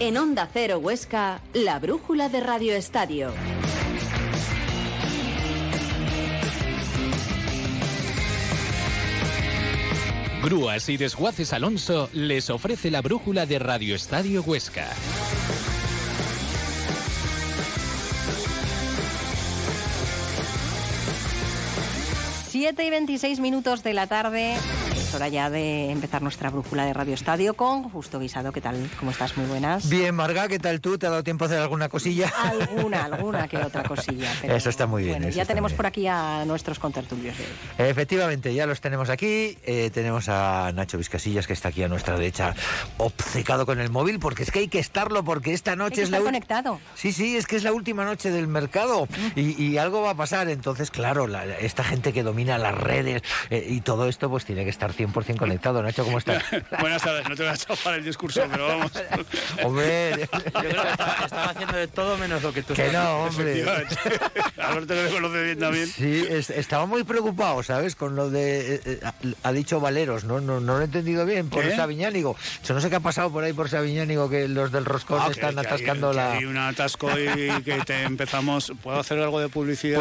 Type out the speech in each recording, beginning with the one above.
En Onda Cero Huesca, la brújula de Radio Estadio. Grúas y Desguaces Alonso les ofrece la brújula de Radio Estadio Huesca. 7 y 26 minutos de la tarde. Es hora ya de empezar nuestra brújula de Radio Estadio con Justo Guisado. ¿Qué tal? ¿Cómo estás? Muy buenas. Bien, Marga, ¿qué tal tú? ¿Te ha dado tiempo a hacer alguna cosilla? Alguna, alguna que otra cosilla. eso está muy bien. Bueno, ya tenemos por aquí a nuestros contertulios. Efectivamente, ya los tenemos aquí. Eh, tenemos a Nacho Vizcasillas, que está aquí a nuestra derecha, obcecado con el móvil, porque es que hay que estarlo, porque esta noche es la. conectado. Sí, sí, es que es la última noche del mercado y, algo va a pasar. Entonces, claro, esta gente que domina las redes eh, y todo esto, pues tiene que estar 100% conectado. Nacho, ¿cómo estás? Buenas tardes, no te voy a chafar el discurso, pero vamos. hombre, yo creo que estaba haciendo de todo menos lo que tú Que no, hombre. Alberto que me conoce bien también. Sí, estaba muy preocupado, ¿sabes? Con lo de. Eh, eh, ha dicho Valeros, ¿no? No, no lo he entendido bien, por Sabiñánigo. Yo no sé qué ha pasado por ahí por Sabiñánigo, que los del Roscón ah, están atascando la. hay un atasco y que te empezamos. ¿Puedo hacer algo de publicidad?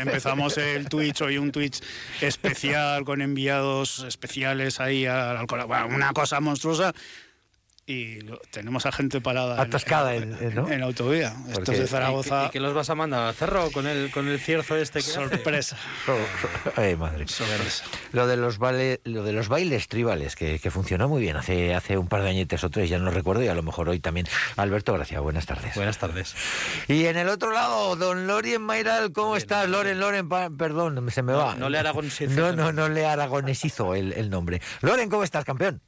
Empezamos el Twitch, hoy un Twitch especial con enviados especiales ahí al una cosa monstruosa y tenemos a gente parada atascada en, en, autovía. Esto es de Zaragoza. ¿Y, qué los vas a mandar al cerro con el con el cierzo este que sorpresa? Ay, madre. Sorpresa. Lo de los vale, lo de los bailes tribales que, que, funcionó muy bien hace hace un par de añetes o tres, ya no recuerdo y a lo mejor hoy también. Alberto, gracias. Buenas tardes. Buenas tardes. Y en el otro lado, don Lorien Mayral, ¿cómo estás? Loren, Loren, perdón, se me va. No le aragonesizo. No, no, no le aragonesizo el, el nombre. Loren, ¿cómo estás, campeón?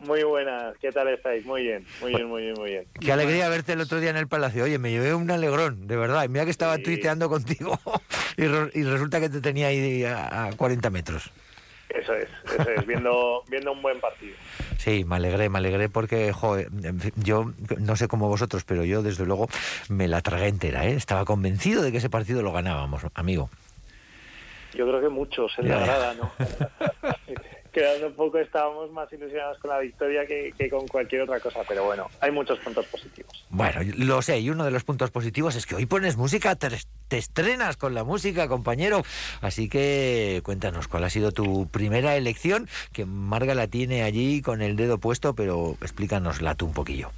Muy buenas, ¿qué tal estáis? Muy bien, muy bien, muy bien, muy bien. Qué alegría verte el otro día en el Palacio. Oye, me llevé un alegrón, de verdad. Mira que estaba tuiteando contigo y, resulta que te tenía ahí a, 40 metros. Eso es, eso es, viendo, viendo un buen partido. Sí, me alegré, me alegré porque, joder, yo no sé cómo vosotros, pero yo desde luego me la tragué entera, ¿eh? Estaba convencido de que ese partido lo ganábamos, amigo. Yo creo que muchos en la grada, ¿no? quedando un poco estábamos más ilusionados con la victoria que, con cualquier otra cosa, pero bueno, hay muchos puntos positivos. Bueno, lo sé, y uno de los puntos positivos es que hoy pones música, te, estrenas con la música, compañero, así que cuéntanos cuál ha sido tu primera elección, que Marga la tiene allí con el dedo puesto, pero explícanosla tú un poquillo.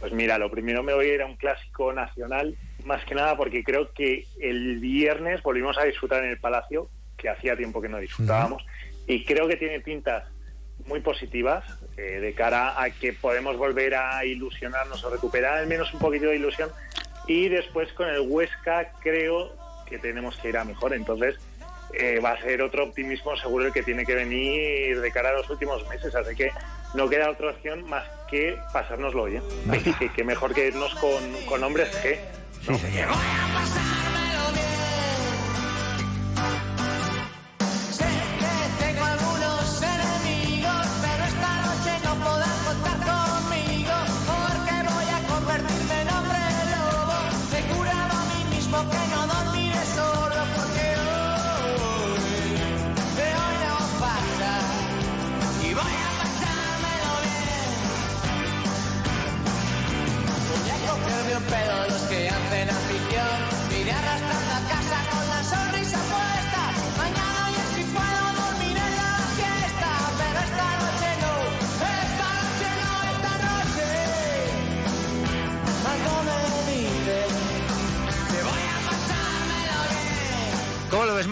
Pues mira, lo primero me voy a ir a un clásico nacional, más que nada porque creo que el viernes volvimos a disfrutar en el Palacio, que hacía tiempo que no disfrutábamos y creo que tiene pintas muy positivas eh, de cara a que podemos volver a ilusionarnos o recuperar al menos un poquito de ilusión. Y después con el Huesca creo que tenemos que ir a mejor. Entonces eh, va a ser otro optimismo seguro el que tiene que venir de cara a los últimos meses. Así que no queda otra opción más que pasárnoslo bien. Así que, que mejor que irnos con, con hombres que sí, señor. ¿Cómo lo ves,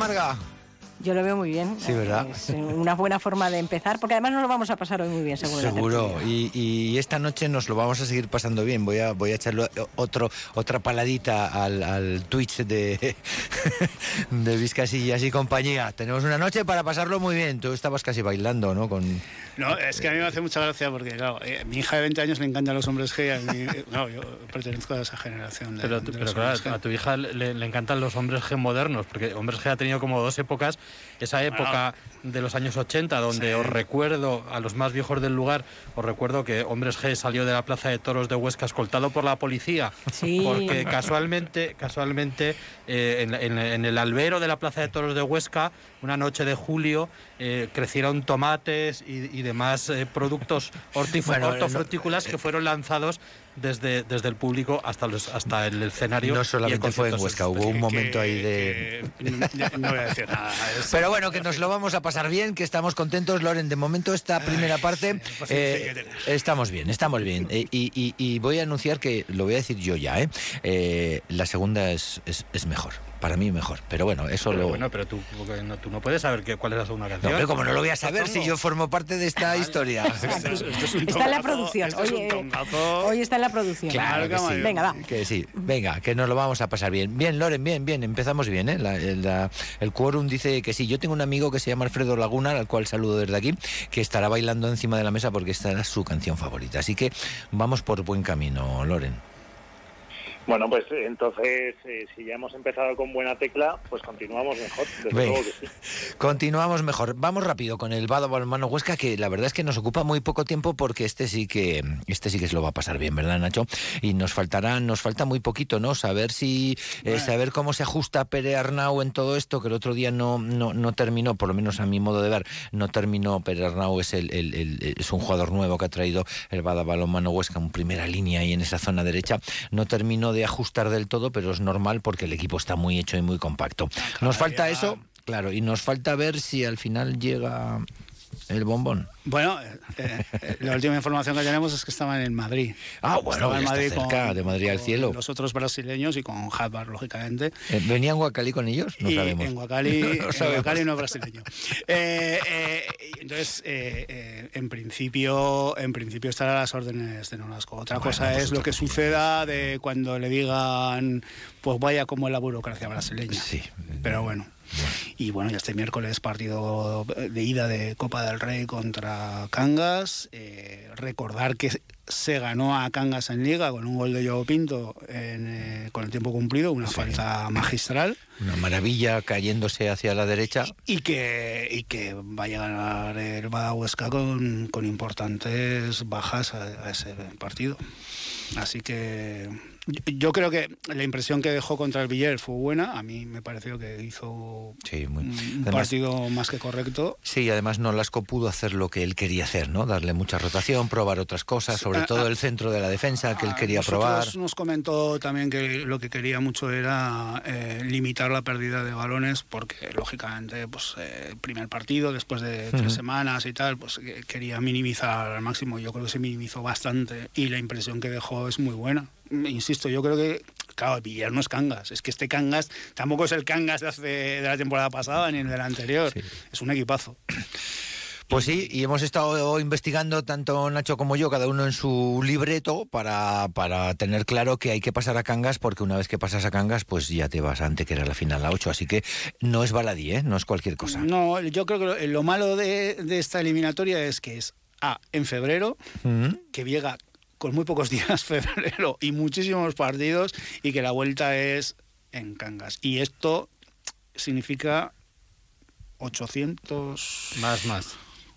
Marga? Yo lo veo muy bien. Sí, ¿verdad? Es una buena forma de empezar, porque además nos lo vamos a pasar hoy muy bien, seguro. Seguro. Y, y, esta noche nos lo vamos a seguir pasando bien. Voy a, voy a echarle otro, otra paladita al, al Twitch de, de Vizcasillas y compañía. Tenemos una noche para pasarlo muy bien. Tú estabas casi bailando, ¿no? Con, no, es que a mí me hace mucha gracia porque, claro, eh, mi hija de 20 años le encantan los hombres G. A mí, no, yo pertenezco a esa generación. De, pero, pero claro, a tu hija le, le, encantan los hombres G modernos, porque hombres G ha tenido como dos épocas. Esa época de los años 80, donde os recuerdo, a los más viejos del lugar, os recuerdo que Hombres G salió de la Plaza de Toros de Huesca escoltado por la policía. Sí. Porque casualmente, casualmente eh, en, en, el albero de la Plaza de Toros de Huesca, una noche de julio, eh, crecieron tomates y, y demás eh, productos bueno, hortofrutícolas que fueron lanzados desde, desde el público hasta, los, hasta el escenario. No solamente fue en Huesca, hubo un momento ahí de... no voy a decir nada. Pero bueno, que nos lo vamos a pasar bien, que estamos contentos, Loren. De momento esta primera parte eh, estamos bien, estamos bien. Eh, y, y, y, voy a anunciar que, lo voy a decir yo ya, ¿eh? eh la segunda es, es, es mejor para mí mejor. Pero bueno, eso pero lo. Bueno, pero tú, no, tú no puedes saber que, cuál es la segunda canción. No, pero como no lo voy a saber si yo formo parte de esta historia. está en la producción. Oye, hoy está en la producción. Claro que sí. Venga, va. Que sí. Venga, que nos lo vamos a pasar bien. Bien, Loren, bien, bien. Empezamos bien, ¿eh? La, la, el quórum dice que sí. Yo tengo un amigo que se llama Alfredo Laguna, al cual saludo desde aquí, que estará bailando encima de la mesa porque esta era su canción favorita. Así que vamos por buen camino, Loren. Bueno, pues entonces, eh, si ya hemos empezado con buena tecla, pues continuamos mejor. Desde luego que sí. Continuamos mejor. Vamos rápido con el Bado Balmano Huesca, que la verdad es que nos ocupa muy poco tiempo porque este sí que este sí que se lo va a pasar bien, ¿verdad, Nacho? Y nos faltará, nos falta muy poquito, ¿no? Saber si eh, saber cómo se ajusta Pere Arnau en todo esto, que el otro día no, no, no terminó, por lo menos a mi modo de ver, no terminó. Pere Arnau es el, el, el, es un jugador nuevo que ha traído el Bado Balmano Huesca en primera línea ahí en esa zona derecha. No terminó de ajustar del todo, pero es normal porque el equipo está muy hecho y muy compacto. Nos falta eso, claro, y nos falta ver si al final llega el bombón. Bueno, eh, eh, la última información que tenemos es que estaban en Madrid. Ah, bueno, en Madrid cerca, con, de Madrid al cielo. Los otros brasileños y con Harvard, lógicamente. Eh, ¿Venían Guacali con ellos? No y sabemos. En Guacali no, en Guacali no brasileño. Eh, eh, entonces, en principio en principio estará a las órdenes de Nonasco. Otra bueno, cosa es lo que suceda de cuando le digan, pues vaya como la burocracia brasileña. Sí. Pero bueno. Y bueno, ya este miércoles partido de ida de Copa del Rey contra Cangas. Eh, recordar que se ganó a Cangas en Liga con un gol de Joao Pinto en, eh, con el tiempo cumplido, una sí. falta magistral. Una maravilla cayéndose hacia la derecha. Y que, y que vaya a ganar el Badahuesca con, con importantes bajas a, a ese partido. Así que yo creo que la impresión que dejó contra el Villar fue buena. A mí me pareció que hizo sí, muy... un además, partido más que correcto. Sí, además Nolasco pudo hacer lo que él quería hacer, ¿no? Darle mucha rotación, probar otras cosas, sobre todo a, el centro de la defensa que él quería probar. Nos comentó también que lo que quería mucho era eh, limitar la pérdida de balones, porque lógicamente, pues, eh, primer partido, después de tres uh -huh. semanas y tal, pues quería minimizar al máximo. Yo creo que se minimizó bastante y la impresión que dejó es muy buena insisto, yo creo que, claro, Villar no es Cangas. Es que este Cangas tampoco es el Cangas de, hace, de la temporada pasada ni el de la anterior. Sí. Es un equipazo. Pues sí, y hemos estado investigando tanto Nacho como yo, cada uno en su libreto, para, para tener claro que hay que pasar a Cangas, porque una vez que pasas a Cangas, pues ya te vas antes que era la final a 8. Así que no es baladí, ¿eh? no es cualquier cosa. No, yo creo que lo, lo malo de, de, esta eliminatoria es que es A, en febrero, uh -huh. que llega con muy pocos días febrero y muchísimos partidos y que la vuelta es en Cangas. Y esto significa 800... Más, más.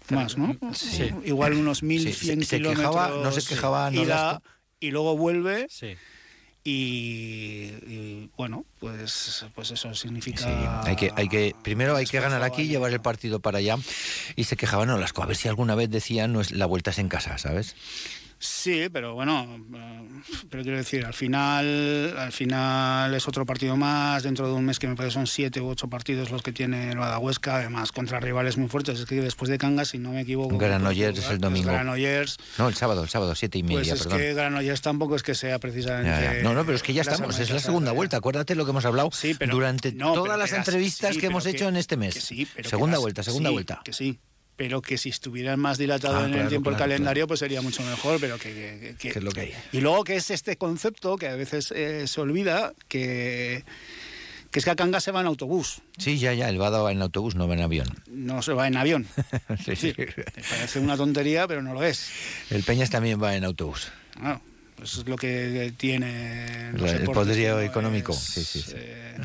Más, ¿no? Sí. Igual unos 1.100 sí, se, kilómetros. Quejaba, no se quejaba y, la, y luego vuelve. Sí. Y, y, bueno pues pues eso significa sí, hay que hay que primero hay que ganar aquí y llevar el partido para allá y se quejaban no las a ver si alguna vez decían no es la vuelta es en casa sabes Sí, pero bueno, eh, pero quiero decir, al final, al final es otro partido más, dentro de un mes que me parece son siete u ocho partidos los que tiene el Badahuesca, además contra rivales muy fuertes, es que después de Cangas, si no me equivoco... Granollers es el domingo. Granollers... No, el sábado, el sábado, siete y media, pues es perdón. que Granollers tampoco es que sea precisamente... No, no, pero es que ya estamos, es la segunda vuelta, acuérdate lo que hemos hablado sí, pero, durante no, todas las entrevistas sí, que hemos que, hecho en este mes. Sí, segunda vuelta, segunda sí, vuelta. Que sí, pero que si estuvieran más dilatado Ah, en claro, el tiempo claro, el calendario, pues sería mucho mejor, pero que... que, Que es lo que hay. Y luego que es este concepto que a veces eh, se olvida, que, que es que a Cangas se va en autobús, Sí, ya, ya, el Bada va en autobús, no va en avión. no se va en avión. Sí, Sí, parece una tontería, pero no lo es. El Peñas también va en autobús. Claro, pues es lo que tiene El deportes, poderío económico, Es, sí, sí, sí. eh,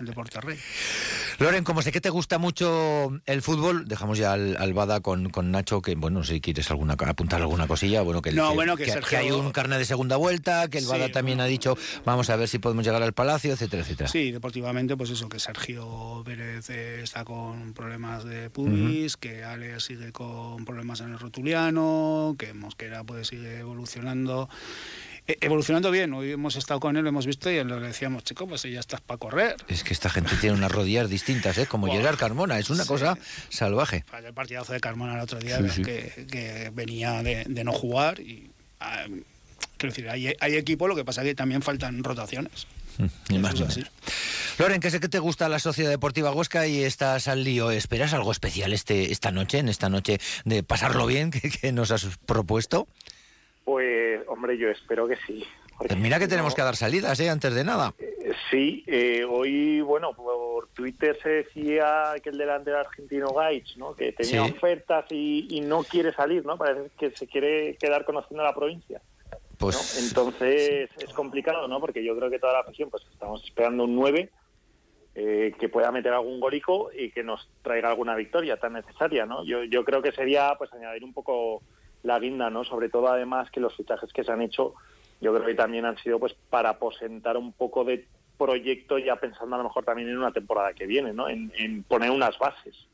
el deporte rey. Loren, como sé que te gusta mucho el fútbol, dejamos ya al, al Bada con, con Nacho, que bueno, si quieres alguna apuntar alguna cosilla, bueno, que, No, que- bueno, que que, Sergio- que hay un carnet de segunda vuelta, que el Bada también ha dicho, vamos a ver si podemos llegar al Palacio, etcétera, etcétera. Sí, deportivamente, pues eso, que Sergio Pérez eh, está con problemas de pubis, que Ale sigue con problemas en el rotuliano, que Mosquera pues sigue evolucionando. Eh, evolucionando bien, hoy hemos estado con él, lo hemos visto y le decíamos, chico, pues ya estás para correr. Es que esta gente tiene unas rodillas distintas, ¿eh? Como Buah. Gerard Carmona, es una Sí. cosa salvaje. El partidazo de Carmona el otro día, Sí, sí. Que, que venía de, de no jugar y... ah, quiero decir, hay, hay equipo, lo que pasa es que también faltan rotaciones. Ni más ni menos. Loren, que sé que te gusta la Sociedad Deportiva Huesca y estás al lío. ¿Esperas algo especial este esta noche, en esta noche de pasarlo bien que, que nos has propuesto? Pues, hombre, yo espero que sí. Pues mira que tenemos no- que dar salidas, ¿eh? Antes de nada. Eh, Sí, eh, hoy, bueno, por Twitter se decía que el delantero argentino Gaich, ¿no? Que tenía Sí. ofertas y, y no quiere salir, ¿no? Parece que se quiere quedar conociendo la provincia. ¿no? Pues Entonces es complicado, ¿no? Porque yo creo que toda la afición, pues estamos esperando un 9 eh, que pueda meter algún golico y que nos traiga alguna victoria tan necesaria, ¿no? Yo, yo creo que sería, pues, añadir un poco la guinda, ¿no? Sobre todo, además, que los fichajes que se han hecho, yo creo que también han sido, pues, para aposentar un poco de proyecto, ya pensando a lo mejor también en una temporada que viene, ¿no? En, en poner unas bases.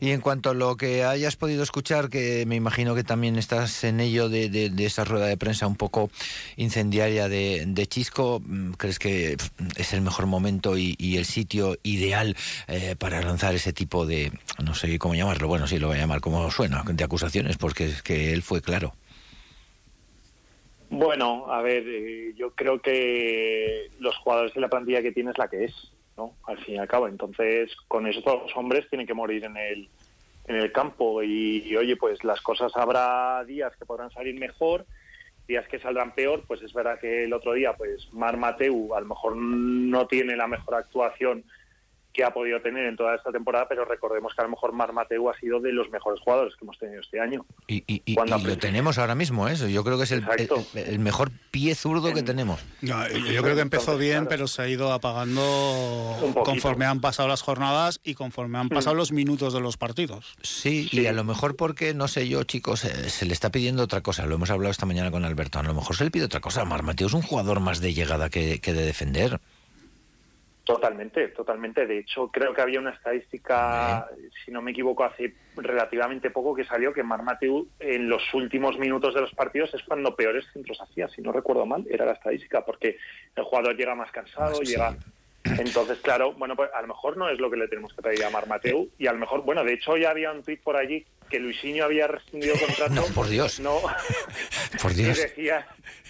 Y en cuanto a lo que hayas podido escuchar, que me imagino que también estás en ello de, de- de esa rueda de prensa un poco incendiaria de, de Chisco, mm, ¿crees que pf, es el mejor momento y, y el sitio ideal eh, para lanzar ese tipo de, no sé cómo llamarlo, bueno, sí lo voy a llamar como suena, de acusaciones, porque es que él fue claro. Bueno, a ver, eh, yo creo que los jugadores de la plantilla que tiene es la que es, ¿no? Al fin y al cabo. Entonces, con esos dos hombres tienen que morir en el, en el campo. Y, y, oye, pues las cosas habrá días que podrán salir mejor, días que saldrán peor. Pues es verdad que el otro día, pues Mar Mateu a lo mejor no tiene la mejor actuación que ha podido tener en toda esta temporada, pero recordemos que a lo mejor Mar Mateu ha sido de los mejores jugadores que hemos tenido este año. Y, y- y- Cuando y lo tenemos ahora mismo, eso. Yo creo que es el, Exacto. el- el mejor pie zurdo que En- tenemos. No, yo yo creo que empezó Entonces, bien, claro. pero se ha ido apagando conforme han pasado las jornadas y conforme han pasado Mm. los minutos de los partidos. Sí, Sí. y a lo mejor porque, no sé yo, chicos, eh, se le está pidiendo otra cosa. Lo hemos hablado esta mañana con Alberto. A lo mejor se le pide otra cosa. Mar Mateo es un jugador más de llegada que, que de defender. Totalmente, totalmente. De hecho, creo que había una estadística, si no me equivoco, hace relativamente poco que salió que Mar Mateu en los últimos minutos de los partidos es cuando peores centros hacía, si no recuerdo mal, era la estadística, porque el jugador llega más cansado, sí. llega... Entonces, claro, bueno, pues a lo mejor no es lo que le tenemos que pedir a Mar Mateu y a lo mejor, bueno, de hecho ya había un tuit por allí que Luisinho había rescindido contrato. No, por Dios. No, Por Dios. decía,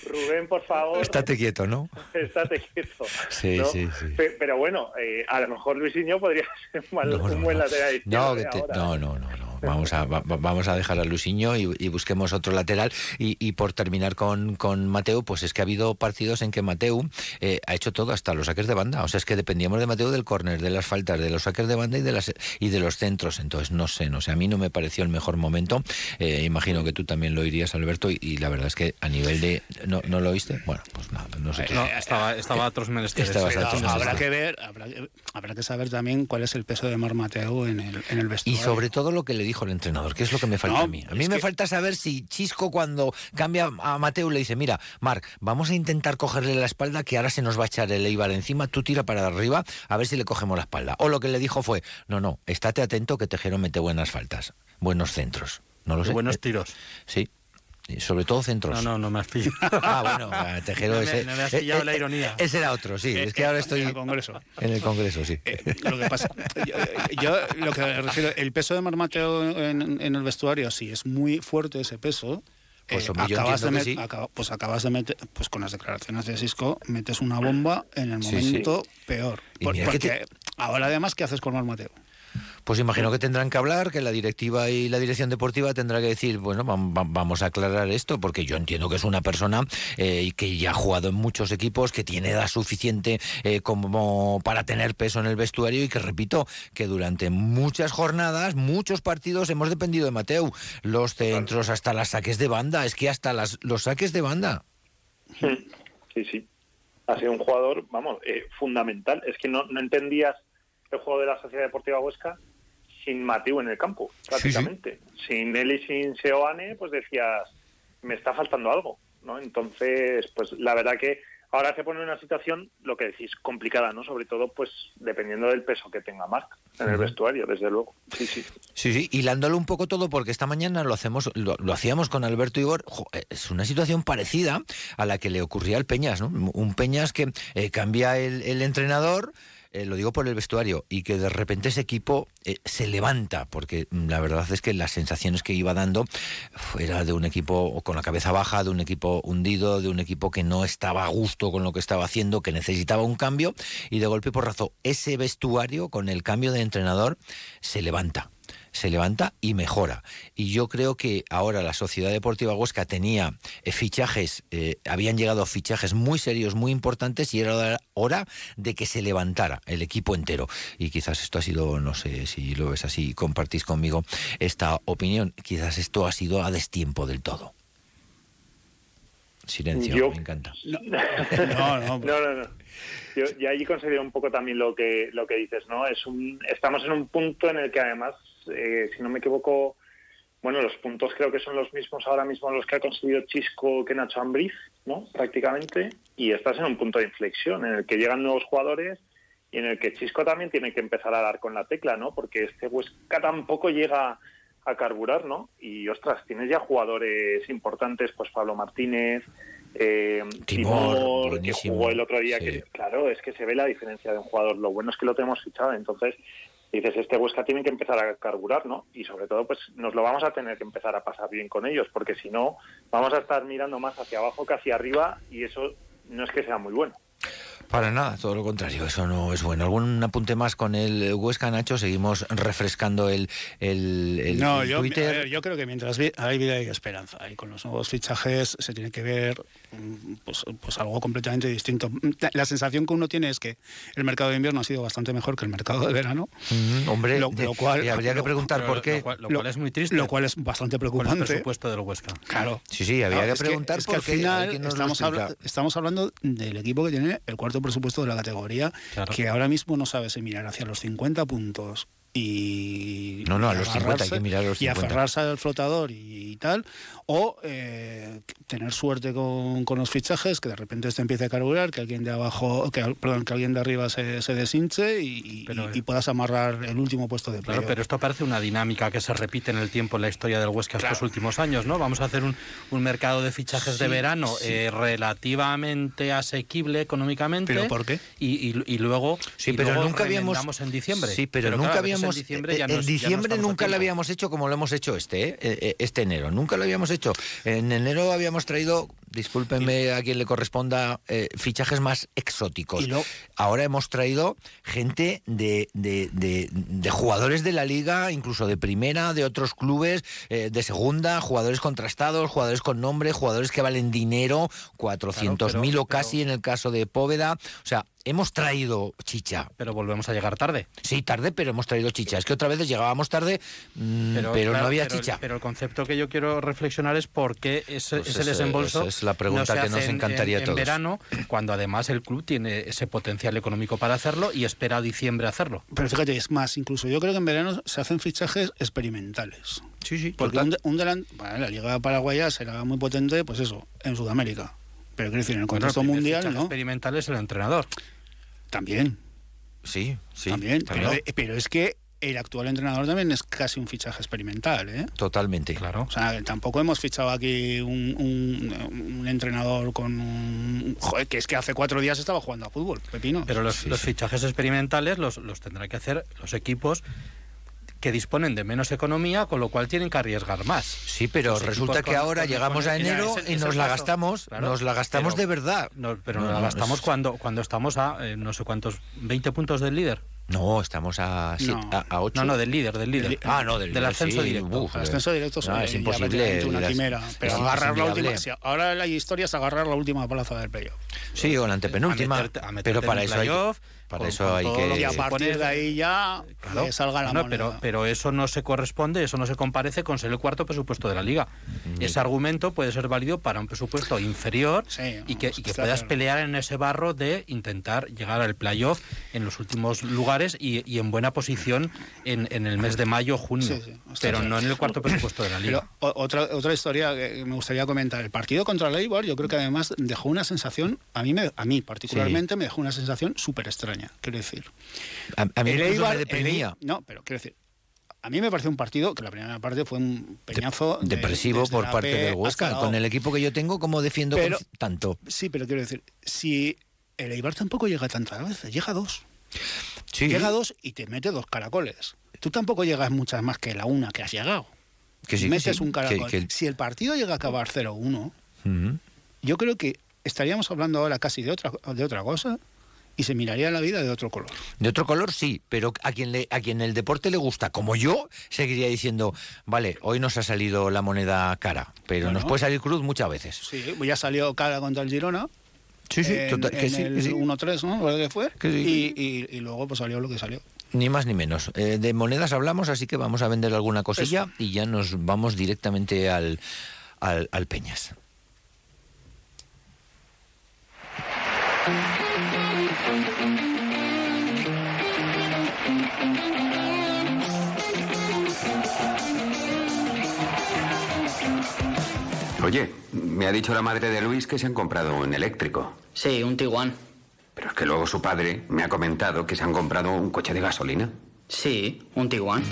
Rubén, por favor, Estate quieto, ¿no? estate quieto. Sí, ¿no? sí, sí. Pe- Pero bueno, eh, a lo mejor Luisinho podría ser un, mal- No, no, un buen lateral No, que te- ahora. no, no, no, no. Vamos a, va- va- vamos a dejar a Luisiño y, y busquemos otro lateral. Y, y por terminar con, con Mateu, pues es que ha habido partidos en que Mateu eh, ha hecho todo, hasta los saques de banda. O sea, es que dependíamos de Mateu del córner, de las faltas, de los saques de banda y de, las, y de los centros. Entonces, no sé, no sé. A mí no me pareció el mejor momento. Eh, imagino que tú también lo irías, Alberto. Y, y la verdad es que a nivel de. ¿No, no lo oíste? Bueno, pues nada, nosotros. No, estaba, estaba a otros menesteres. Pero otros habrá menesteres. que ver, habrá, que- habrá que saber también cuál es el peso de Mar Mateo en el, en el Y vestuario. sobre todo lo que le dijo el entrenador, que es lo que me falta No, a mí. A mí me que- falta saber si Chisco cuando cambia a Mateo le dice, mira, Marc, vamos a intentar cogerle la espalda que ahora se nos va a echar el Eibar encima, tú tira para arriba a ver si le cogemos la espalda. O lo que le dijo fue, no, no, estate atento que Tejero mete buenas faltas, buenos centros. No lo sé. buenos Eh, tiros. Sí. Sobre todo centros. No, no, no me has pillado. Ah, bueno, Tejero no ese. Me, me has pillado la ironía. Ese era otro, sí. es que ahora estoy. En el Congreso. En el Congreso, sí. lo que pasa. Yo, yo, lo que refiero, el peso de Marmateo en, en el vestuario, sí, es muy fuerte ese peso. Pues, eh, acabas, de sí. acaba, pues acabas de meter, pues con las declaraciones de Cisco, metes una bomba en el momento sí, sí. peor. Por, porque te... ahora además, ¿qué haces con Marmateo? Pues imagino que tendrán que hablar, que la directiva y la dirección deportiva tendrá que decir, bueno, vamos a aclarar esto, porque yo entiendo que es una persona eh, que ya ha jugado en muchos equipos, que tiene edad suficiente eh, como para tener peso en el vestuario y que repito, que durante muchas jornadas, muchos partidos hemos dependido de Mateu, los centros hasta las saques de banda, es que hasta las, los saques de banda. Sí, sí. Ha sido un jugador, vamos, eh, fundamental. Es que no, no entendías el juego de la Sociedad Deportiva Huesca sin Mateu en el campo, prácticamente. Sí, sí. Sin él y sin Seoane, pues decías, me está faltando algo, ¿no? Entonces, pues la verdad que ahora se pone en una situación, lo que decís, complicada, ¿no? Sobre todo, pues, dependiendo del peso que tenga Marc en el vestuario, desde luego. Sí, sí. Sí, sí, hilándolo un poco todo, porque esta mañana lo hacemos, lo, lo hacíamos con Alberto Igor, jo, es una situación parecida a la que le ocurría al Peñas, ¿no? Un Peñas que eh, cambia el, el entrenador, eh, lo digo por el vestuario, y que de repente ese equipo eh, se levanta, porque la verdad es que las sensaciones que iba dando era de un equipo con la cabeza baja, de un equipo hundido, de un equipo que no estaba a gusto con lo que estaba haciendo, que necesitaba un cambio, y de golpe y porrazo, ese vestuario con el cambio de entrenador se levanta se levanta y mejora. Y yo creo que ahora la Sociedad Deportiva Huesca tenía eh, fichajes, eh, habían llegado fichajes muy serios, muy importantes, y era hora de que se levantara el equipo entero. Y quizás esto ha sido, no sé si lo ves así, compartís conmigo esta opinión, quizás esto ha sido a destiempo del todo. Silencio, yo, me encanta. No, no, no. no, no, no. Yo, yo allí considero un poco también lo que lo que dices, ¿no? Es un, estamos en un punto en el que además eh, si no me equivoco, bueno, los puntos creo que son los mismos ahora mismo los que ha conseguido Chisco que Nacho Ambriz, ¿no? Prácticamente. Y estás en un punto de inflexión en el que llegan nuevos jugadores y en el que Chisco también tiene que empezar a dar con la tecla, ¿no? Porque este Huesca tampoco llega a carburar, ¿no? Y ostras, tienes ya jugadores importantes, pues Pablo Martínez, eh, Timor, Timor que jugó el otro día, sí. que claro, es que se ve la diferencia de un jugador. Lo bueno es que lo tenemos fichado, entonces dices, este Huesca tiene que empezar a carburar, ¿no? Y sobre todo, pues nos lo vamos a tener que empezar a pasar bien con ellos, porque si no, vamos a estar mirando más hacia abajo que hacia arriba y eso no es que sea muy bueno. Para nada, todo lo contrario, eso no es bueno. ¿Algún apunte más con el Huesca, Nacho? Seguimos refrescando el, el, el no, el yo, Twitter. A ver, yo creo que mientras hay vida hay esperanza. Y con los nuevos fichajes se tiene que ver pues, pues algo completamente distinto. La sensación que uno tiene es que el mercado de invierno ha sido bastante mejor que el mercado de verano. Mm, hombre, lo, lo cual, y habría que preguntar lo, por qué. Lo cual, lo cual, es muy triste. Lo cual es bastante preocupante. Con el presupuesto del Huesca. Claro. Sí, sí, habría claro, que preguntar es por que, es que qué. al final estamos, habla estamos hablando del equipo que tiene el cuarto presupuesto de la categoría, claro. que ahora mismo no sabe si mirar hacia los 50 puntos y no no a los 50 hay que mirar a los 50. y aferrarse al flotador y, y tal o eh, tener suerte con, con, los fichajes que de repente esto empiece a carburar que alguien de abajo que perdón que alguien de arriba se, se deshinche y, pero, y, y, puedas amarrar el último puesto de claro, pero esto parece una dinámica que se repite en el tiempo en la historia del Huesca claro. estos últimos años no vamos a hacer un, un mercado de fichajes sí, de verano sí. eh, relativamente asequible económicamente pero por qué y, y luego sí pero luego nunca habíamos en diciembre sí pero, pero nunca claro, habíamos en diciembre, ya en nos, diciembre ya no nunca lo habíamos hecho como lo hemos hecho este ¿eh? este enero nunca lo habíamos hecho en enero habíamos traído discúlpenme a quien le corresponda eh, fichajes más exóticos lo... ahora hemos traído gente de, de, de, de, jugadores de la liga incluso de primera de otros clubes eh, de segunda jugadores contrastados jugadores con nombre jugadores que valen dinero 400 mil claro, o casi pero... en el caso de Póveda o sea hemos traído chicha. Pero volvemos a llegar tarde. Sí, tarde, pero hemos traído chicha. Es que otra vez llegábamos tarde, mmm, pero, pero claro, no había pero, chicha. Pero el concepto que yo quiero reflexionar es por qué ese, pues ese desembolso es la pregunta no que nos encantaría en, a todos. En verano, cuando además el club tiene ese potencial económico para hacerlo y espera a diciembre hacerlo. Pero fíjate, es más, incluso yo creo que en verano se hacen fichajes experimentales. Sí, sí. Porque un, un delan... bueno, la Liga Paraguaya será muy potente, pues eso, en Sudamérica. Pero quiero decir, en el contexto bueno, mundial, ¿no? experimental es el entrenador. También. Sí, sí. También. también. Pero, pero, es que el actual entrenador también es casi un fichaje experimental, ¿eh? Totalmente. Claro. O sea, tampoco hemos fichado aquí un, un, un entrenador con un... Joder, que es que hace cuatro días estaba jugando a fútbol, Pepino. Pero los, los fichajes experimentales los, los tendrán que hacer los equipos que disponen de menos economía, con lo cual tienen que arriesgar más. Sí, pero resulta que ahora llegamos a enero y nos la gastamos, nos la gastamos de verdad. No, pero nos la gastamos cuando, cuando estamos a eh, no sé cuántos, 20 puntos del líder. No, estamos a, No. a, a ocho. No, no, del líder, del líder. Ah, no, del, del ascenso sí, directo. uf, El ascenso directo no, es imposible. una quimera. Pero agarrar la última. ahora la historia es agarrar la última plaza del playoff. Sí, o la antepenúltima. A a pero para eso hay, para con- eso con hay que. Y a partir Poner- de ahí ya Claro. que salga la No, moneda. pero, pero eso no se corresponde, eso no se comparece con ser el cuarto presupuesto de la liga. Ese argumento puede ser válido para un presupuesto inferior Sí, y que, y que puedas claro. pelear en ese barro de intentar llegar al playoff en los últimos lugares y, y en buena posición en, en el mes de mayo junio, Sí, sí, está pero claro. no en el cuarto presupuesto de la liga. Pero otra, otra historia que me gustaría comentar. El partido contra el Eibar, yo creo que además dejó una sensación, a mí, me, a mí particularmente, me dejó una sensación súper extraña. Quiero decir, A, a mí el Eibar, me deprimía. No, pero quiero decir, a mí me pareció un partido que la primera parte fue un peñazo. de- Depresivo por parte del Huesca. Con el equipo que yo tengo, como defiendo con- tanto? Sí, pero quiero decir, si el Eibar tampoco llega tantas veces, llega dos. Sí. Llega a dos y te mete dos caracoles. Tú tampoco llegas muchas más que la una que has llegado. Que sí, que Metes sí, un caracol. que- que- Si el partido llega a acabar 0-1, Ujú. yo creo que estaríamos hablando ahora casi de otra, de otra cosa y se miraría la vida de otro color. De otro color sí, pero a quien le, a quien el deporte le gusta, como yo, seguiría diciendo, vale, hoy nos ha salido la moneda cara, pero Bueno. nos puede salir cruz muchas veces. Sí, pues ya salió cara contra el Girona. Sí, sí, en, total- que en sí, el sí. 1-3, ¿no? ¿Verdad que fue? Que sí, y, y- y luego pues salió lo que salió. Ni más ni menos. Eh, de monedas hablamos, así que vamos a vender alguna cosilla y ya nos vamos directamente al, al, al Peñas. Oye, me ha dicho la madre de Luis que se han comprado un eléctrico. Sí, un Tiguan. Pero es que luego su padre me ha comentado que se han comprado un coche de gasolina. Sí, un Tiguan.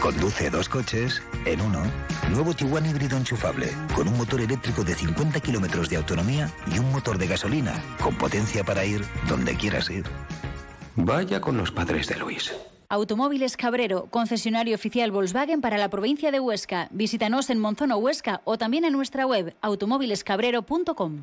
Conduce dos coches en uno. Nuevo Tiguan híbrido enchufable, con un motor eléctrico de 50 kilómetros de autonomía y un motor de gasolina, con potencia para ir donde quieras ir. Vaya con los padres de Luis. Automóviles Cabrero, concesionario oficial Volkswagen para la provincia de Huesca. Visítanos en Monzono Huesca o también en nuestra web automóvilescabrero.com.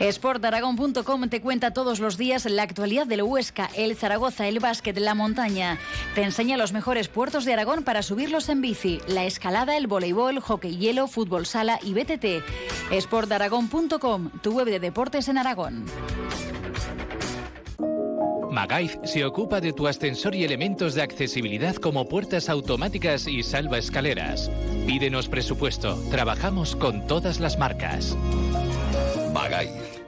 Sportaragón.com te cuenta todos los días la actualidad del Huesca, el Zaragoza, el básquet, la montaña. Te enseña los mejores puertos de Aragón para subirlos en bici, la escalada, el voleibol, hockey hielo, fútbol sala y BTT. Sportaragón.com, tu web de deportes en Aragón. Magaif se ocupa de tu ascensor y elementos de accesibilidad como puertas automáticas y salva escaleras. Pídenos presupuesto. Trabajamos con todas las marcas. Magaif.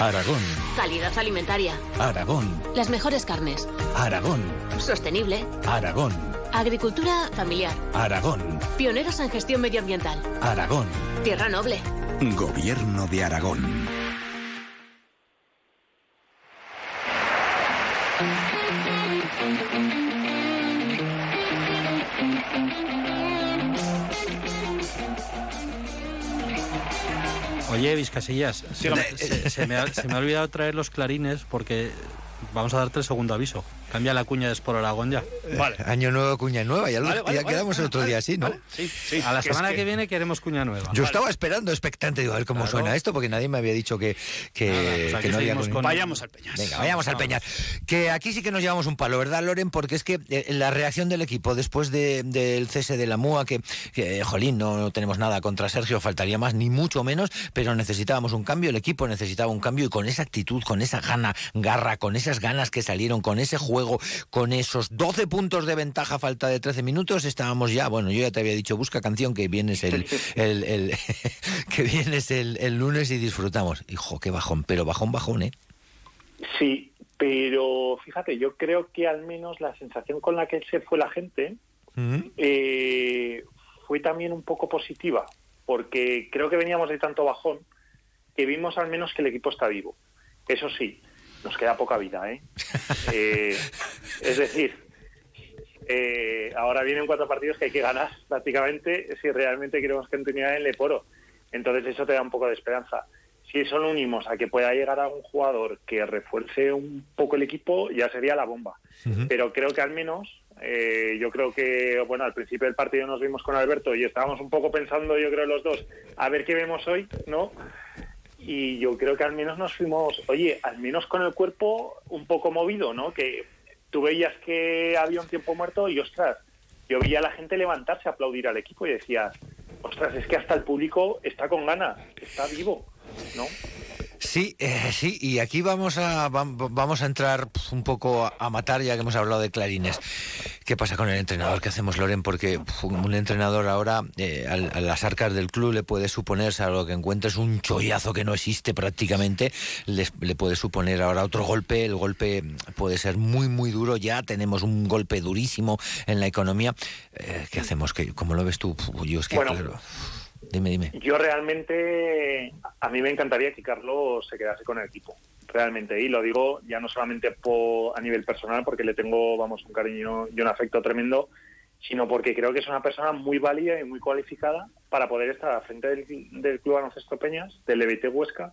Aragón, Calidad alimentaria. Aragón, Las mejores carnes. Aragón, Sostenible. Aragón, Agricultura familiar. Aragón, Pioneros en gestión medioambiental. Aragón. Tierra noble. Gobierno de Aragón. Oye, Vizcasillas, se, se, se, me ha, se me ha olvidado traer los clarines porque vamos a darte el segundo aviso. Cambia la cuña de Sport Aragón ya. Vale. Año nuevo, cuña nueva. Ya, lo, Vale, vale, ya vale, quedamos el vale, otro vale, día así, ¿no? vale. Sí, sí. A la que es semana que, que- viene queremos cuña nueva. Yo estaba esperando, expectante, digo, a ver cómo Claro. suena esto, porque nadie me había dicho que, que, Nada, pues que no había con- Vayamos al Peñas. Venga, vayamos al Peñas. Que aquí sí que nos llevamos un palo, ¿verdad, Loren? Porque es que eh, la reacción del equipo después de- del cese de la MUA, que, que, jolín, no, no tenemos nada contra Sergio, faltaría más, ni mucho menos, pero necesitábamos un cambio, el equipo necesitaba un cambio y con esa actitud, con esa gana, garra, con esas ganas que salieron, con ese juego, con esos 12 puntos de ventaja falta de 13 minutos, estábamos ya, bueno, yo ya te había dicho, busca canción que vienes el, el, el- que vienes el, el lunes y disfrutamos. Hijo, qué bajón, pero bajón, bajón, ¿eh? Sí, pero fíjate, yo creo que al menos la sensación con la que se fue la gente eh, fue también un poco positiva, porque creo que veníamos de tanto bajón que vimos al menos que el equipo está vivo. Eso sí, nos queda poca vida, ¿eh? Eh, es decir, eh, ahora vienen cuatro partidos que hay que ganar prácticamente si realmente queremos continuar en Leporo. Entonces eso te da un poco de esperanza. Si eso lo unimos a que pueda llegar a un jugador que refuerce un poco el equipo, ya sería la bomba. Pero creo que al menos, eh, yo creo que, bueno, al principio del partido nos vimos con Alberto y estábamos un poco pensando, yo creo, los dos, a ver qué vemos hoy, ¿no? Y yo creo que al menos nos fuimos, oye, al menos con el cuerpo un poco movido, ¿no? Que tú veías que había un tiempo muerto y, ostras, yo veía a la gente levantarse a aplaudir al equipo y decías, ostras, es que hasta el público está con ganas, está vivo, ¿no? Sí, eh, sí, y aquí vamos a vam- vamos a entrar pf, un poco a matar ya que hemos hablado de clarines. ¿Qué pasa con el entrenador? ¿Qué hacemos, Loren? Porque un entrenador ahora eh, a las arcas del club le puede suponer, salvo que encuentres un chollazo que no existe prácticamente, les- le puede suponer ahora otro golpe. El golpe puede ser muy, muy duro. Ya tenemos un golpe durísimo en la economía. Eh, ¿Qué hacemos? ¿Qué, ¿Cómo lo ves tú? Yo es que, Bueno. claro. Dime, dime. Yo realmente, a mí me encantaría que Carlos se quedase con el equipo, realmente. Y lo digo ya no solamente por, a nivel personal, porque le tengo, vamos, un cariño y un afecto tremendo, sino porque creo que es una persona muy válida y muy cualificada para poder estar al frente del, del Club Baloncesto Peñas, del EBT Huesca,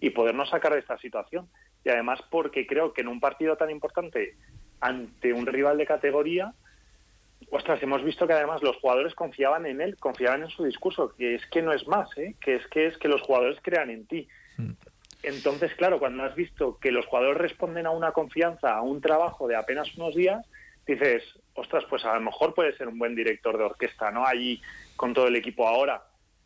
y podernos sacar de esta situación. Y además porque creo que en un partido tan importante, ante un rival de categoría, ostras, hemos visto que además los jugadores confiaban en él, confiaban en su discurso, que es que no es más, ¿eh? que es que es que los jugadores crean en ti. Entonces, claro, cuando has visto que los jugadores responden a una confianza, a un trabajo de apenas unos días, dices, ostras, pues a lo mejor puede ser un buen director de orquesta, ¿no? Allí con todo el equipo ahora.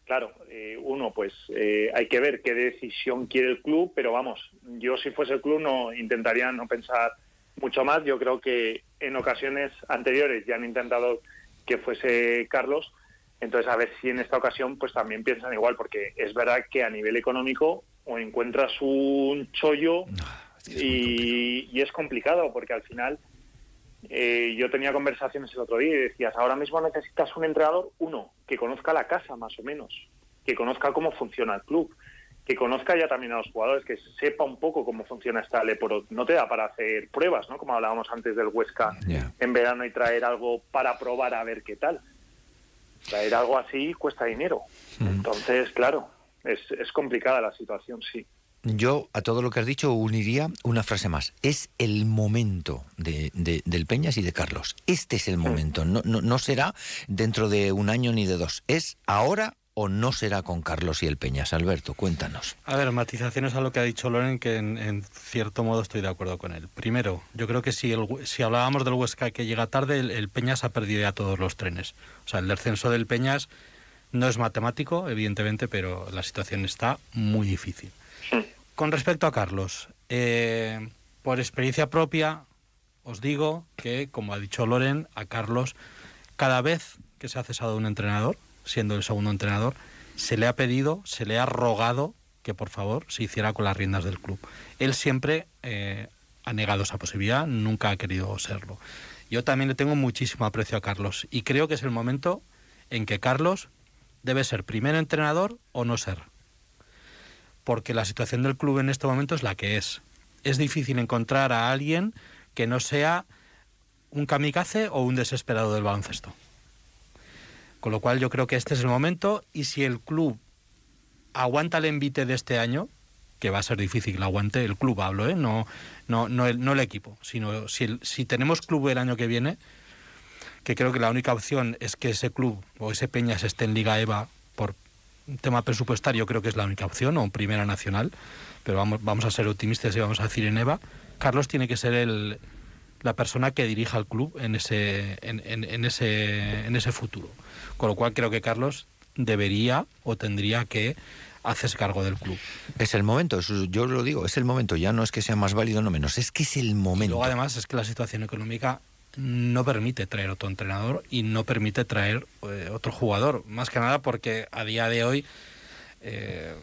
Claro, eh, uno, pues eh, hay que ver qué decisión quiere el club, pero vamos, yo si fuese el club no intentaría no pensar mucho más. Yo creo que en ocasiones anteriores ya han intentado que fuese Carlos, entonces a ver si en esta ocasión pues también piensan igual, porque es verdad que a nivel económico o encuentras un chollo y, y es complicado, porque al final eh, yo tenía conversaciones el otro día y decías, ahora mismo necesitas un entrenador, uno, que conozca la casa más o menos, que conozca cómo funciona el club, que conozca ya también a los jugadores, que sepa un poco cómo funciona esta Leporo. No te da para hacer pruebas, ¿no? Como hablábamos antes del Huesca en verano y traer algo para probar a ver qué tal. Traer algo así cuesta dinero. Entonces, claro, es, es complicada la situación, sí. Yo a todo lo que has dicho uniría una frase más. Es el momento de, de- del Peñas y de Carlos. Este es el momento. No, no, no será dentro de un año ni de dos. Es ahora o no será con Carlos y el Peñas. Alberto, cuéntanos. A ver, matizaciones a lo que ha dicho Loren, que en, en cierto modo estoy de acuerdo con él. Primero, yo creo que si, el, si hablábamos del Huesca que llega tarde, el, el Peñas ha perdido ya todos los trenes. O sea, el descenso del Peñas no es matemático, evidentemente, pero la situación está muy difícil. Con respecto a Carlos, eh, por experiencia propia, os digo que, como ha dicho Loren, a Carlos, cada vez que se ha cesado un entrenador, siendo el segundo entrenador, se le ha pedido, se le ha rogado que por favor se hiciera con las riendas del club. Él siempre eh, ha negado esa posibilidad, nunca ha querido serlo. Yo también le tengo muchísimo aprecio a Carlos y creo que es el momento en que Carlos debe ser primer entrenador o no ser. Porque la situación del club en este momento es la que es. Es difícil encontrar a alguien que no sea un kamikaze o un desesperado del baloncesto. Con lo cual yo creo que este es el momento y si el club aguanta el envite de este año, que va a ser difícil que aguante, el club hablo, ¿eh? no, no, no, el, no el equipo, sino si, el- si tenemos club el año que viene, que creo que la única opción es que ese club o ese Peñas esté en Liga EVA por un tema presupuestario, creo que es la única opción, o en Primera Nacional, pero vamos, vamos a ser optimistas y vamos a decir en EVA, Carlos tiene que ser el, la persona que dirija al club en ese, en, en- en ese, en ese futuro. Con lo cual creo que Carlos debería o tendría que hacerse cargo del club. Es el momento, yo lo digo, es el momento. Ya no es que sea más válido, no menos, es que es el momento. Luego además es que la situación económica no permite traer otro entrenador y no permite traer eh, otro jugador. Más que nada porque a día de hoy, eh,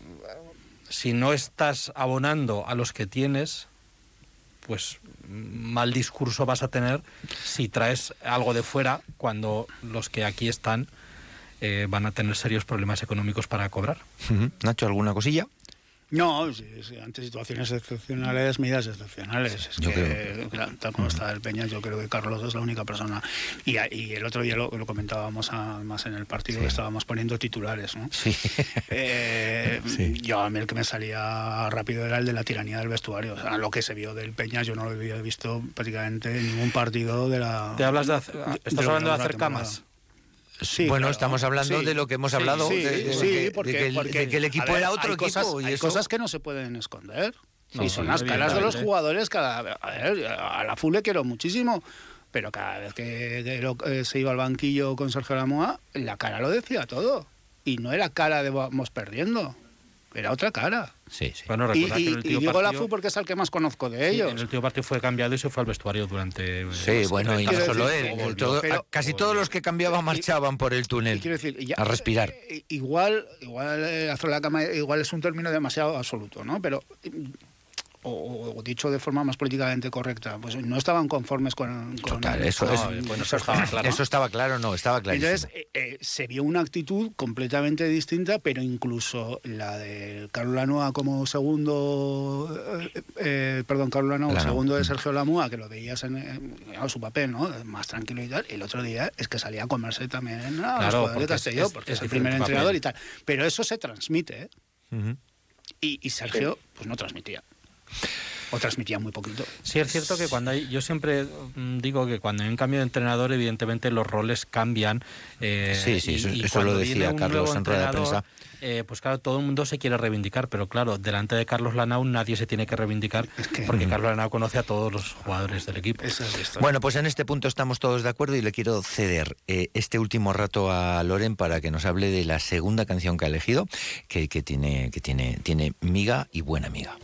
si no estás abonando a los que tienes, pues mal discurso vas a tener si traes algo de fuera cuando los que aquí están eh, van a tener serios problemas económicos para cobrar. Nacho, ¿alguna cosilla? No, sí, sí, ante situaciones excepcionales, medidas excepcionales. Es Yo que, claro, tal como está el Peñas, yo creo que Carlos es la única persona. Y, a- y el otro día lo, lo comentábamos además en el partido que estábamos poniendo titulares. ¿no? Sí. Eh, Sí. Yo a mí el que me salía rápido era el de la tiranía del vestuario. O sea, lo que se vio del Peñas, yo no lo había visto prácticamente en ningún partido de la. ¿Te hablas de hacer- de estás la hablando de hacer temporada. camas? Sí, bueno, claro. estamos hablando Sí, de lo que hemos hablado, sí, de, que, el, porque, de que el equipo ver, era otro hay equipo. Cosas, y hay eso- cosas que no se pueden esconder. Sí, son las caras de los jugadores. Cada, a, ver, a la FU le quiero muchísimo. Pero cada vez que, que lo- eh, se iba al banquillo con Sergio Lamoa, la cara lo decía todo. Y no era cara de vamos perdiendo. Era otra cara. Sí, sí. Bueno, Y, y- que el y la FU porque es el que más conozco de Sí, ellos. en el último partido fue cambiado y se fue al vestuario durante. eh, Sí, bueno, y no solo decir, él. volvió, todo- pero- a- casi todos los que cambiaban marchaban por el túnel quiero decir, ya- a respirar. eh, Igual, igual eh, hacer la cama igual es un término demasiado absoluto, ¿no? Pero o, o dicho de forma más políticamente correcta, pues no estaban conformes con, con Total, eso, con- es- bueno, eso estaba claro. Eso estaba claro, no, estaba clarísimo. Entonces eh, eh, se vio una actitud completamente distinta, pero incluso la de Carlos Lanoa como segundo, eh, perdón, Carlos Lanoa, Lanoa. segundo de Sergio Lamua, que lo veías en, en- su papel, ¿no? Más tranquilo y tal. El otro día es que salía a comerse también a los Claro, de porque es- es- porque es es, el primer entrenador papel. y tal. Pero eso se transmite, y Sergio, pues no transmitía. O transmitía muy poquito. Sí, es cierto que cuando hay, yo siempre mm, digo que cuando hay un cambio de entrenador, evidentemente los roles cambian. eh, Sí, sí, eso- y eso cuando lo decía Carlos en rueda de prensa. eh, pues claro, todo el mundo se quiere reivindicar, pero claro, delante de Carlos Lanau nadie se tiene que reivindicar porque Carlos Lanau conoce a todos los jugadores del equipo. Es. Bueno, pues en este punto estamos todos de acuerdo y le quiero ceder eh, este último rato a Loren para que nos hable de la segunda canción que ha elegido, que, que tiene, que tiene, tiene miga y buena amiga.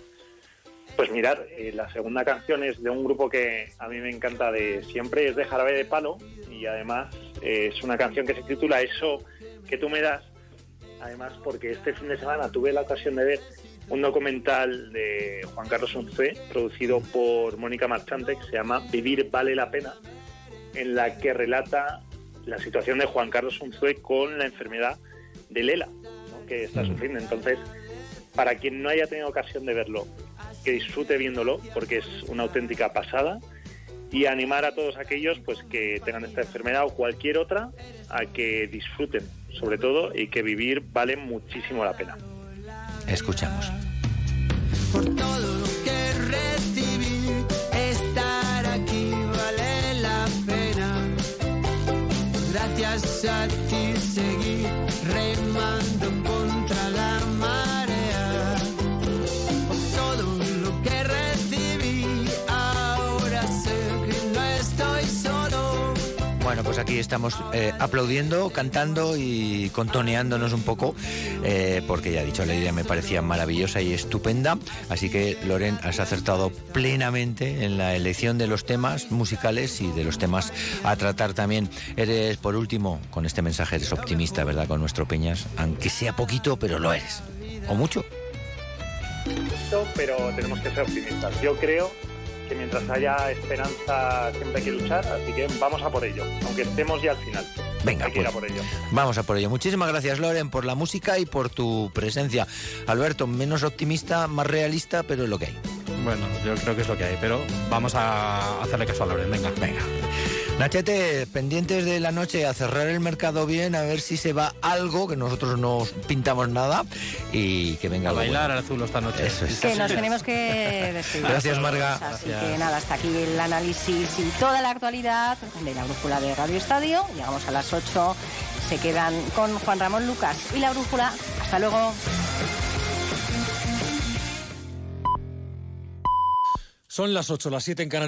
Pues mirar, eh, la segunda canción es de un grupo que a mí me encanta de siempre, es de Jarabe de Palo y además eh, es una canción que se titula Eso que tú me das. Además, porque este fin de semana tuve la ocasión de ver un documental de Juan Carlos Unzué, producido por Mónica Marchante, que se llama Vivir vale la pena, en la que relata la situación de Juan Carlos Unzué con la enfermedad de Lela, ¿no? que está sufriendo. Entonces, para quien no haya tenido ocasión de verlo, que disfrute viéndolo, porque es una auténtica pasada, y animar a todos aquellos pues que tengan esta enfermedad o cualquier otra a que disfruten, sobre todo, y que vivir vale muchísimo la pena. Escuchamos. por todo lo que recibí. Estar aquí vale la pena. Gracias a ti seguí remando contra Bueno, pues aquí estamos eh, aplaudiendo, cantando y contoneándonos un poco, eh, porque ya he dicho, la idea me parecía maravillosa y estupenda. Así que, Loren, has acertado plenamente en la elección de los temas musicales y de los temas a tratar también. Eres, por último, con este mensaje, eres optimista, ¿verdad? Con nuestro Peñas, aunque sea poquito, pero lo eres. ¿O mucho? Pero tenemos que ser optimistas. Yo creo que mientras haya esperanza siempre hay que luchar, así que vamos a por ello, aunque estemos ya al final. Venga, hay que ir a pues. por ello. Vamos a por ello. Muchísimas gracias, Loren, por la música y por tu presencia. Alberto, menos optimista, más realista, pero es lo que hay. Bueno, yo creo que es lo que hay, pero vamos a hacerle caso a Loren. Venga. Venga. Nachete, pendientes de la noche a cerrar el mercado bien, a ver si se va algo, que nosotros no pintamos nada, y que venga A bailar bueno. al azul esta noche. Eso es. Que nos tenemos que despedir. Gracias, Marga. Así que nada, hasta aquí el análisis y toda la actualidad de la brújula de Radio Estadio. Llegamos a las 8. Se quedan con Juan Ramón Lucas y la brújula. Hasta luego. Son las 8, las 7 en Canarias.